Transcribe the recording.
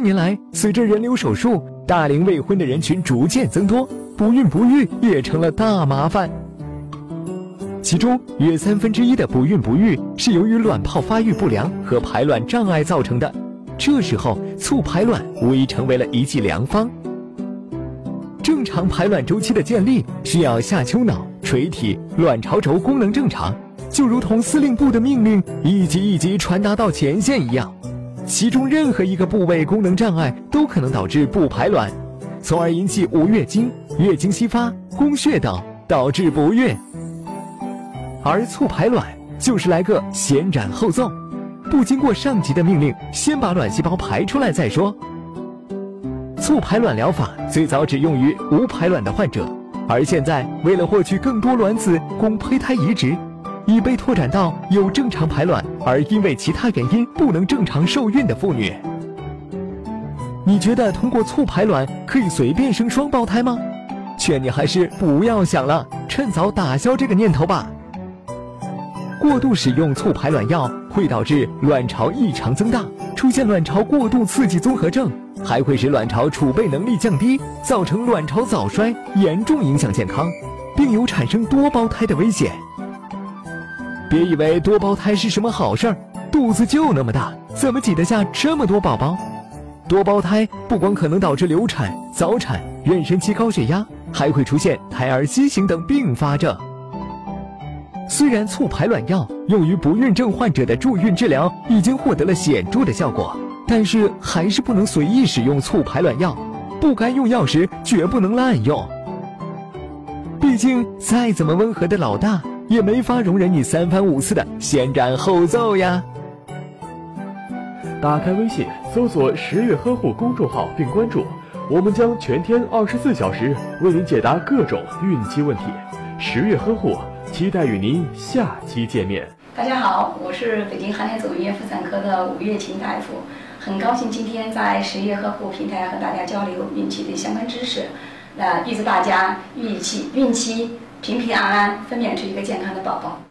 近年来，随着人流手术，大龄未婚的人群逐渐增多，不孕不育也成了大麻烦。其中约三分之一的不孕不育是由于卵泡发育不良和排卵障碍造成的。这时候，促排卵无疑成为了一剂良方。正常排卵周期的建立需要下丘脑、垂体、卵巢轴功能正常，就如同司令部的命令一级一级传达到前线一样。其中任何一个部位功能障碍都可能导致不排卵，从而引起无月经、月经稀发、宫血等，导致不孕。而促排卵就是来个先斩后奏。不经过上级的命令，先把卵细胞排出来再说。促排卵疗法最早只用于无排卵的患者，而现在为了获取更多卵子供胚胎移植，已被拓展到有正常排卵而因为其他原因不能正常受孕的妇女。你觉得通过促排卵可以随便生双胞胎吗？劝你还是不要想了，趁早打消这个念头吧。过度使用促排卵药会导致卵巢异常增大，出现卵巢过度刺激综合症，还会使卵巢储备能力降低，造成卵巢早衰，严重影响健康，并有产生多胞胎的危险。别以为多胞胎是什么好事儿，肚子就那么大，怎么挤得下这么多宝宝？多胞胎不光可能导致流产、早产、妊娠期高血压，还会出现胎儿畸形等并发症。虽然促排卵药用于不孕症患者的助孕治疗已经获得了显著的效果，但是还是不能随意使用促排卵药，不该用药时绝不能滥用。毕竟再怎么温和的老大，也没法容忍你三番五次的先斩后奏呀。打开微信，搜索“十月呵护”公众号并关注，我们将全天二十四小时为您解答各种孕期问题。十月呵护。期待与您下期见面。大家好，我是北京航天总医院妇产科的吴月琴大夫，很高兴今天在十月呵护平台和大家交流孕期的相关知识。那预祝大家孕期孕期平平安安，分娩出一个健康的宝宝。